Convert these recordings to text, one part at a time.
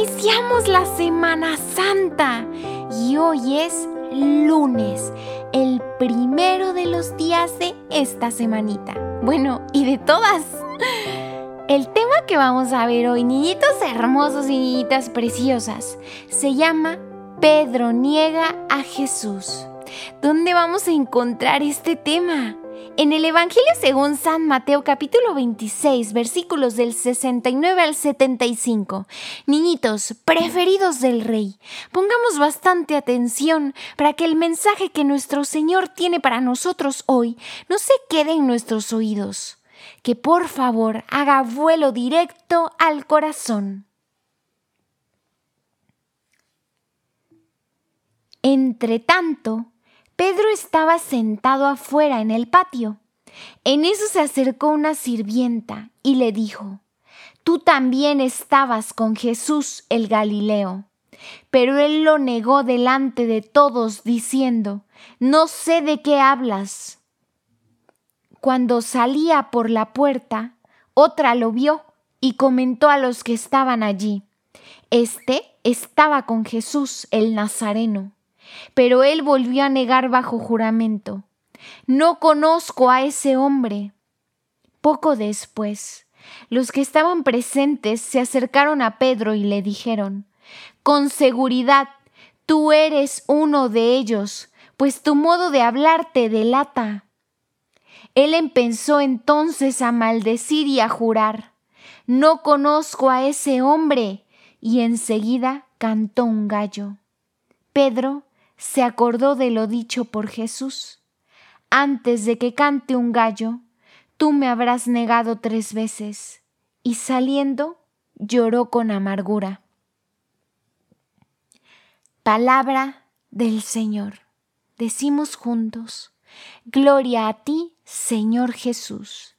iniciamos la Semana Santa y hoy es lunes, el primero de los días de esta semanita. Bueno, y de todas. El tema que vamos a ver hoy, niñitos hermosos y niñitas preciosas, se llama Pedro niega a Jesús. ¿Dónde vamos a encontrar este tema? En el Evangelio según San Mateo capítulo 26 versículos del 69 al 75. Niñitos, preferidos del Rey, pongamos bastante atención para que el mensaje que nuestro Señor tiene para nosotros hoy no se quede en nuestros oídos, que por favor haga vuelo directo al corazón. Entre tanto, Pedro estaba sentado afuera en el patio. En eso se acercó una sirvienta y le dijo, Tú también estabas con Jesús el Galileo. Pero él lo negó delante de todos, diciendo, No sé de qué hablas. Cuando salía por la puerta, otra lo vio y comentó a los que estaban allí, Este estaba con Jesús el Nazareno. Pero él volvió a negar bajo juramento. No conozco a ese hombre. Poco después, los que estaban presentes se acercaron a Pedro y le dijeron, Con seguridad, tú eres uno de ellos, pues tu modo de hablar te delata. Él empezó entonces a maldecir y a jurar, No conozco a ese hombre, y enseguida cantó un gallo. Pedro se acordó de lo dicho por Jesús. Antes de que cante un gallo, tú me habrás negado tres veces. Y saliendo, lloró con amargura. Palabra del Señor. Decimos juntos, Gloria a ti, Señor Jesús.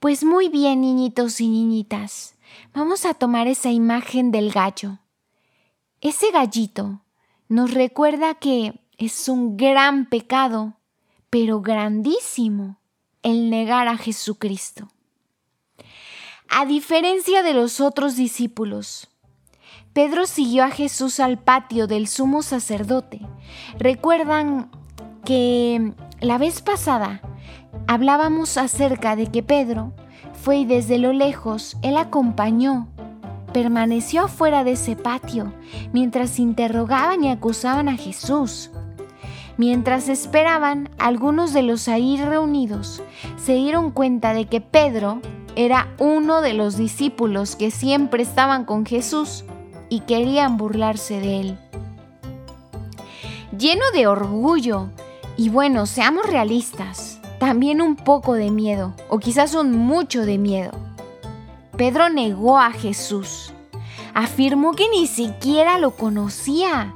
Pues muy bien, niñitos y niñitas, vamos a tomar esa imagen del gallo. Ese gallito nos recuerda que es un gran pecado, pero grandísimo, el negar a Jesucristo. A diferencia de los otros discípulos, Pedro siguió a Jesús al patio del sumo sacerdote. Recuerdan que la vez pasada hablábamos acerca de que Pedro fue y desde lo lejos él acompañó permaneció afuera de ese patio mientras interrogaban y acusaban a Jesús. Mientras esperaban, algunos de los ahí reunidos se dieron cuenta de que Pedro era uno de los discípulos que siempre estaban con Jesús y querían burlarse de él. Lleno de orgullo, y bueno, seamos realistas, también un poco de miedo, o quizás un mucho de miedo. Pedro negó a Jesús. Afirmó que ni siquiera lo conocía.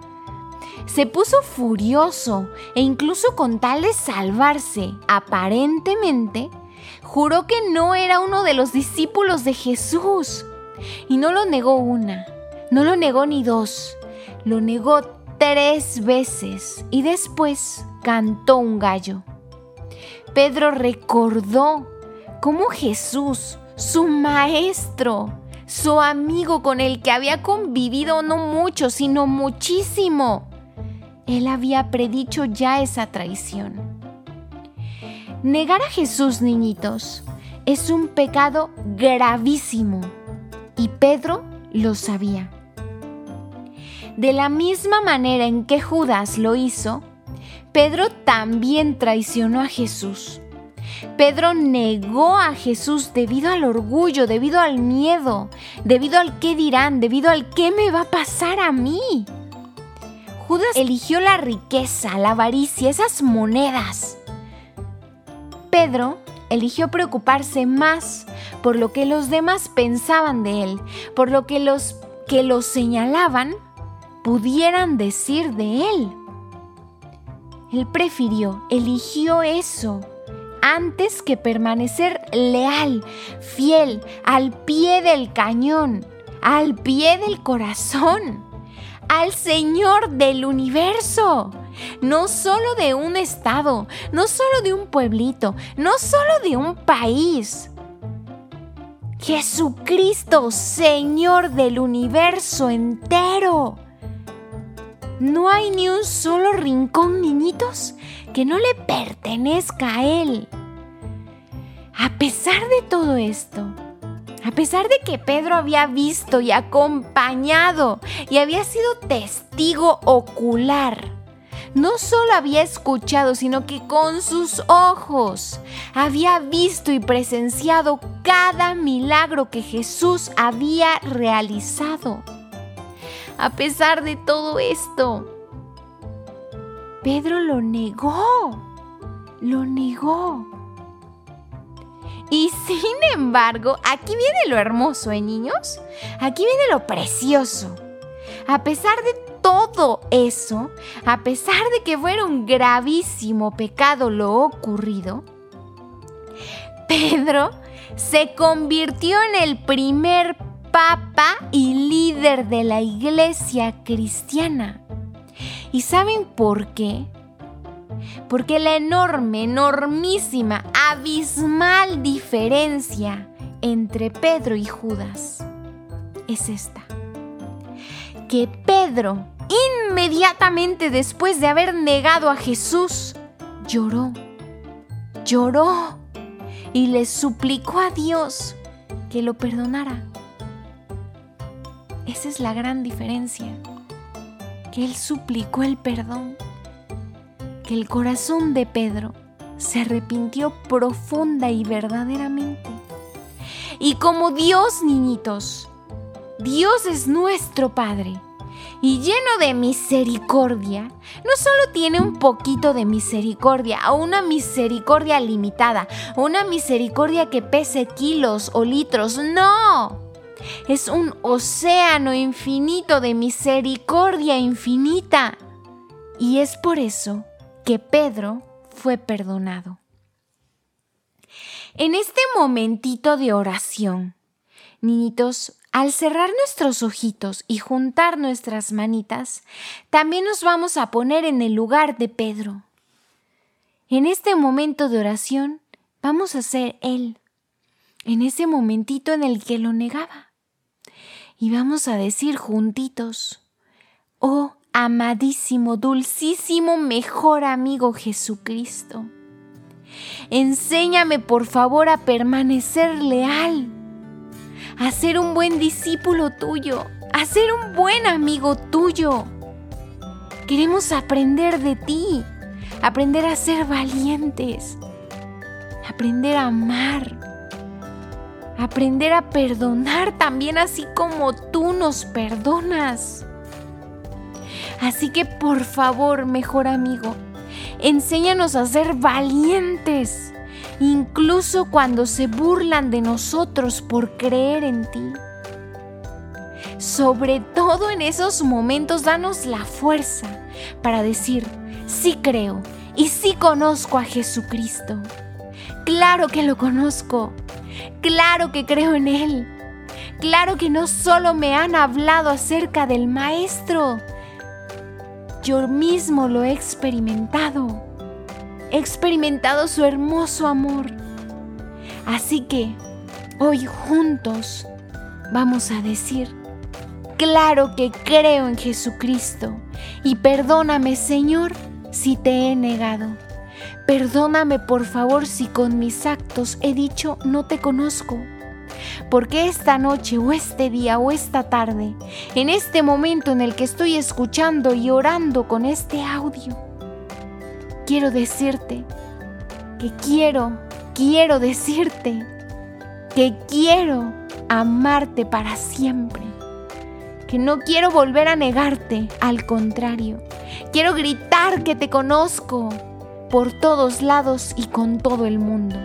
Se puso furioso e incluso con tal de salvarse, aparentemente, juró que no era uno de los discípulos de Jesús. Y no lo negó una, no lo negó ni dos, lo negó tres veces y después cantó un gallo. Pedro recordó cómo Jesús su maestro, su amigo con el que había convivido no mucho, sino muchísimo. Él había predicho ya esa traición. Negar a Jesús, niñitos, es un pecado gravísimo y Pedro lo sabía. De la misma manera en que Judas lo hizo, Pedro también traicionó a Jesús. Pedro negó a Jesús debido al orgullo, debido al miedo, debido al qué dirán, debido al qué me va a pasar a mí. Judas eligió la riqueza, la avaricia, esas monedas. Pedro eligió preocuparse más por lo que los demás pensaban de él, por lo que los que lo señalaban pudieran decir de él. Él prefirió, eligió eso antes que permanecer leal, fiel, al pie del cañón, al pie del corazón, al Señor del universo. No solo de un estado, no solo de un pueblito, no solo de un país. Jesucristo, Señor del universo entero. No hay ni un solo rincón, niñitos, que no le pertenezca a Él. A pesar de todo esto, a pesar de que Pedro había visto y acompañado y había sido testigo ocular, no solo había escuchado, sino que con sus ojos había visto y presenciado cada milagro que Jesús había realizado. A pesar de todo esto, Pedro lo negó, lo negó. Y sin embargo, aquí viene lo hermoso, ¿eh, niños? Aquí viene lo precioso. A pesar de todo eso, a pesar de que fuera un gravísimo pecado lo ocurrido, Pedro se convirtió en el primer papa y líder de la iglesia cristiana. ¿Y saben por qué? Porque la enorme, enormísima, abismal diferencia entre Pedro y Judas es esta. Que Pedro, inmediatamente después de haber negado a Jesús, lloró, lloró y le suplicó a Dios que lo perdonara. Esa es la gran diferencia, que él suplicó el perdón el corazón de Pedro se arrepintió profunda y verdaderamente. Y como Dios, niñitos, Dios es nuestro Padre y lleno de misericordia, no solo tiene un poquito de misericordia, o una misericordia limitada, una misericordia que pese kilos o litros, no. Es un océano infinito de misericordia infinita. Y es por eso que Pedro fue perdonado. En este momentito de oración, niñitos, al cerrar nuestros ojitos y juntar nuestras manitas, también nos vamos a poner en el lugar de Pedro. En este momento de oración, vamos a ser Él, en ese momentito en el que lo negaba. Y vamos a decir juntitos, oh amadísimo, dulcísimo, mejor amigo Jesucristo. Enséñame por favor a permanecer leal, a ser un buen discípulo tuyo, a ser un buen amigo tuyo. Queremos aprender de ti, aprender a ser valientes, aprender a amar, aprender a perdonar también así como tú nos perdonas. Así que por favor, mejor amigo, enséñanos a ser valientes, incluso cuando se burlan de nosotros por creer en ti. Sobre todo en esos momentos, danos la fuerza para decir, sí creo y sí conozco a Jesucristo. Claro que lo conozco. Claro que creo en Él. Claro que no solo me han hablado acerca del Maestro, yo mismo lo he experimentado. He experimentado su hermoso amor. Así que hoy juntos vamos a decir, claro que creo en Jesucristo y perdóname Señor si te he negado. Perdóname por favor si con mis actos he dicho no te conozco porque esta noche o este día o esta tarde, en este momento en el que estoy escuchando y orando con este audio, quiero decirte que quiero, quiero decirte que quiero amarte para siempre, que no quiero volver a negarte, al contrario, quiero gritar que te conozco por todos lados y con todo el mundo